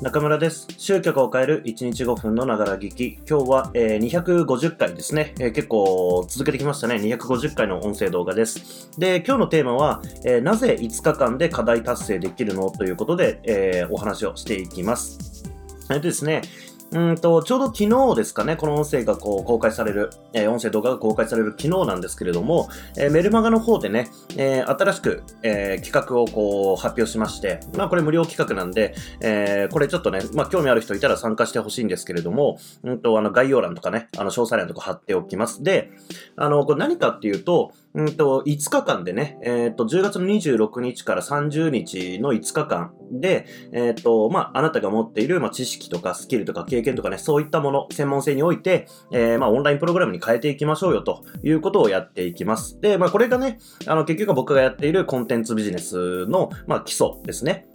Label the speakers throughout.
Speaker 1: 中村です。集客を変える1日5分のながら聞き。今日は、えー、250回ですね、えー、結構続けてきましたね。250回の音声動画です。で、今日のテーマは、えー、なぜ5日間で課題達成できるの？ということで、えお話をしていきます。えっとですね、うんと、ちょうど昨日ですかね、この音声がこう公開される、えー、音声動画が公開される昨日なんですけれども、えー、メルマガの方でね、えー、新しく、え企画をこう発表しまして、まあこれ無料企画なんで、えこれちょっとね、まあ興味ある人いたら参加してほしいんですけれども、うんと、あの概要欄とかね、あの詳細欄とか貼っておきます。で、あの、これ何かっていうと、うんと、5日間でね、えっ、ー、と、10月の26日から30日の5日間で、えっ、ー、と、まあ、あなたが持っている、まあ、知識とかスキルとか経験とかね、そういったもの、専門性において、えー、まあ、オンラインプログラムに変えていきましょうよということをやっていきます。で、まあ、これがね、あの、結局僕がやっているコンテンツビジネスの、まあ、基礎ですね。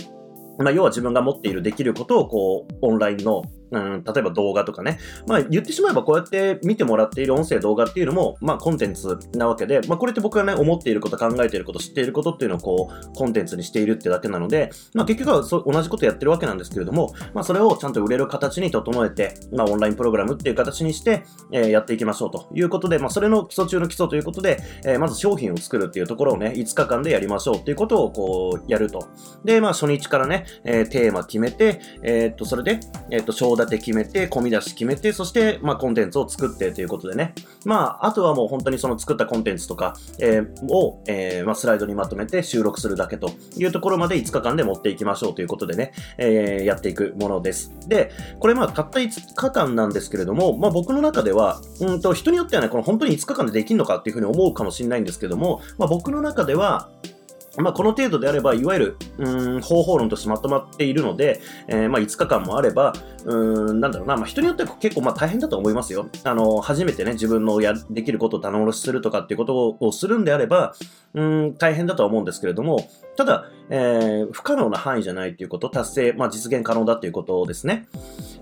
Speaker 1: まあ、要は自分が持っているできることを、こう、オンラインのうん、例えば動画とかね。まあ言ってしまえばこうやって見てもらっている音声動画っていうのも、まあコンテンツなわけで、まあこれって僕がね、思っていること、考えていること、知っていることっていうのをこう、コンテンツにしているってだけなので、まあ結局はそ同じことやってるわけなんですけれども、まあそれをちゃんと売れる形に整えて、まあオンラインプログラムっていう形にして、えー、やっていきましょうということで、まあそれの基礎中の基礎ということで、えー、まず商品を作るっていうところをね、5日間でやりましょうっていうことをこう、やると。で、まあ初日からね、えー、テーマ決めて、え、っと、それで、え、っと、章立て決めて、み出し決めて、そして、まあ、コンテンツを作ってということでね。まあ、あとはもう本当にその作ったコンテンツとか、えー、を、えー、まあ、スライドにまとめて収録するだけというところまで5日間で持っていきましょうということでね、えー、やっていくものです。で、これまあ、たった5日間なんですけれども、まあ、僕の中では、うんと、人によってはね、この本当に5日間でできるのかっていうふうに思うかもしれないんですけども、まあ、僕の中では、まあ、この程度であれば、いわゆる、うん、方法論としてまとまっているので、えー、まあ、5日間もあれば、うん、なんだろうな、まあ、人によっては結構まあ大変だと思いますよ。あの、初めてね、自分のや、できることを棚卸しするとかっていうことをするんであれば、うん、大変だとは思うんですけれども、ただ、えー、不可能な範囲じゃないっていうこと、達成、まあ、実現可能だっていうことですね。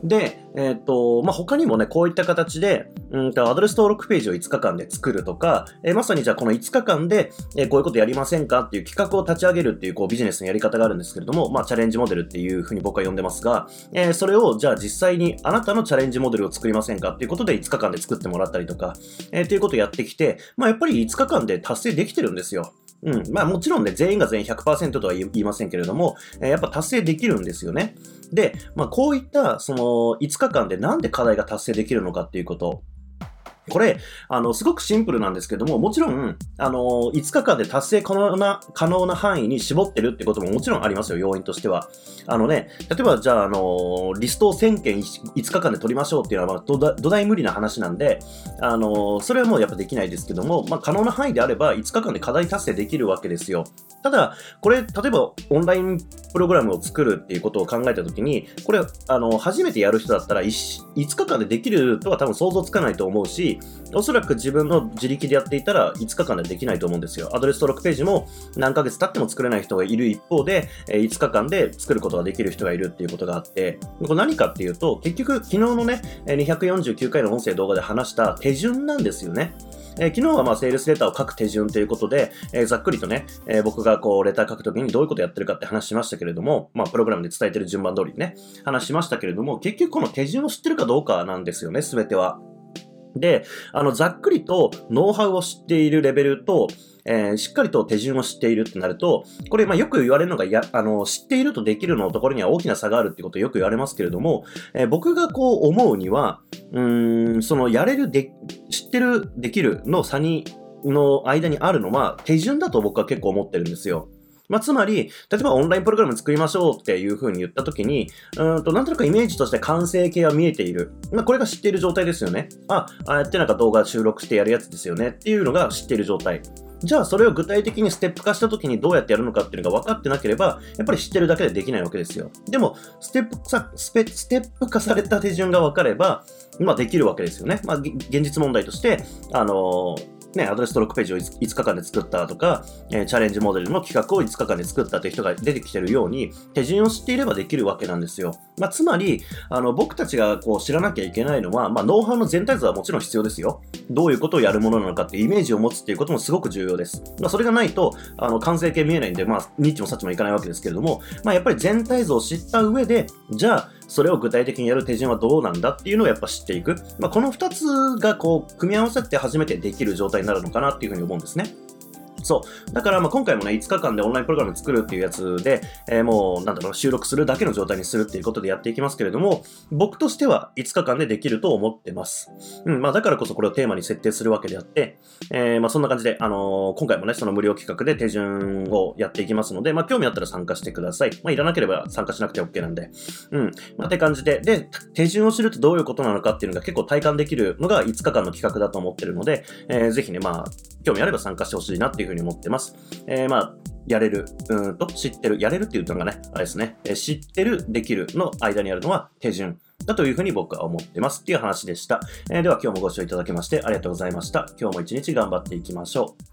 Speaker 1: で、えっ、と、まあ、他にもね、こういった形で、うんと、アドレス登録ページを5日間で作るとか、えー、まさにじゃあこの5日間で、えー、こういうことやりませんかっていう企画を立ち上げるっていう、こう、ビジネスのやり方があるんですけれども、まあ、チャレンジモデルっていうふうに僕は呼んでますが、えー、それを、じゃあ実際にあなたのチャレンジモデルを作りませんかっていうことで5日間で作ってもらったりとか、えー、っていうことをやってきて、まあ、やっぱり5日間で達成できてるんですよ。うん。まあもちろんね、全員が全員100%とは言いませんけれども、え、やっぱ達成できるんですよね。で、まあこういった、その、5日間でなんで課題が達成できるのかっていうこと。これ、あの、すごくシンプルなんですけども、もちろん、あの、5日間で達成可能な、可能な範囲に絞ってるってことももちろんありますよ、要因としては。あのね、例えばじゃあ、あの、リストを1000件5日間で取りましょうっていうのは、まあ、土台無理な話なんで、あの、それはもうやっぱできないですけども、まあ、可能な範囲であれば5日間で課題達成できるわけですよ。ただ、これ、例えばオンラインプログラムを作るっていうことを考えたときに、これ、あの、初めてやる人だったら 5, 5日間でできるとは多分想像つかないと思うし、おそらく自分の自力でやっていたら5日間でできないと思うんですよ。アドレス登録ページも何ヶ月経っても作れない人がいる一方で、5日間で作ることができる人がいるっていうことがあって、これ何かっていうと、結局昨日のね、249回の音声動画で話した手順なんですよね。えー、昨日はまあセールスレターを書く手順ということで、えー、ざっくりとね、えー、僕がこうレター書くときにどういうことやってるかって話しましたけれども、まあプログラムで伝えてる順番通りにね、話しましたけれども、結局この手順を知ってるかどうかなんですよね、すべては。で、あの、ざっくりとノウハウを知っているレベルと、えー、しっかりと手順を知っているってなると、これ、まあ、よく言われるのが、や、あの、知っているとできるのところには大きな差があるってことをよく言われますけれども、えー、僕がこう思うには、うん、その、やれるで、知ってる、できるの差に、の間にあるのは、手順だと僕は結構思ってるんですよ。まあ、つまり、例えばオンラインプログラム作りましょうっていう風に言った時に、うんと、なんとなくイメージとして完成形は見えている。まあ、これが知っている状態ですよね。あ、ああやってなんか動画収録してやるやつですよねっていうのが知っている状態。じゃあそれを具体的にステップ化した時にどうやってやるのかっていうのが分かってなければ、やっぱり知ってるだけでできないわけですよ。でも、ステップさ、ステップ化された手順が分かれば、まあできるわけですよね。まあ現実問題として、あのーね、アドレス登録ページを 5, 日間で作ったとか、えー、チャレンジモデルの企画を5日間で作ったという人が出てきてるように、手順を知っていればできるわけなんですよ。まあ、つまり、あの、僕たちがこう知らなきゃいけないのは、まあ、ノウハウの全体像はもちろん必要ですよ。どういうことをやるものなのかってイメージを持つっていうこともすごく重要です。まあ、それがないと、あの、完成形見えないんで、まあ、ニッチもサッチもいかないわけですけれども、まあ、やっぱり全体像を知った上で、じゃあ、それを具体的にやる手順はどうなんだっていうのをやっぱ知っていく。まあ、この2つがこう、組み合わさって初めてできる状態になるのかなっていうふうに思うんですね。そう。だから、まあ、今回もね、5日間でオンラインプログラム作るっていうやつで、えー、もう、なんだろう、収録するだけの状態にするっていうことでやっていきますけれども、僕としては5日間でできると思ってます。うん、まあ、だからこそこれをテーマに設定するわけであって、えー、まあ、そんな感じで、あのー、今回もね、その無料企画で手順をやっていきますので、まあ、興味あったら参加してください。まあ、いらなければ参加しなくて OK なんで。うん。まあ、って感じで、で、手順を知るとどういうことなのかっていうのが結構体感できるのが5日間の企画だと思ってるので、えー、ぜひね、まあ、興味あれば参加してほしいなっていうふうに思ってます。えー、まあ、やれる、うんと、知ってる、やれるっていうのがね、あれですね、え、知ってる、できるの間にあるのは手順だというふうに僕は思ってますっていう話でした。えー、では今日もご視聴いただきましてありがとうございました。今日も一日頑張っていきましょう。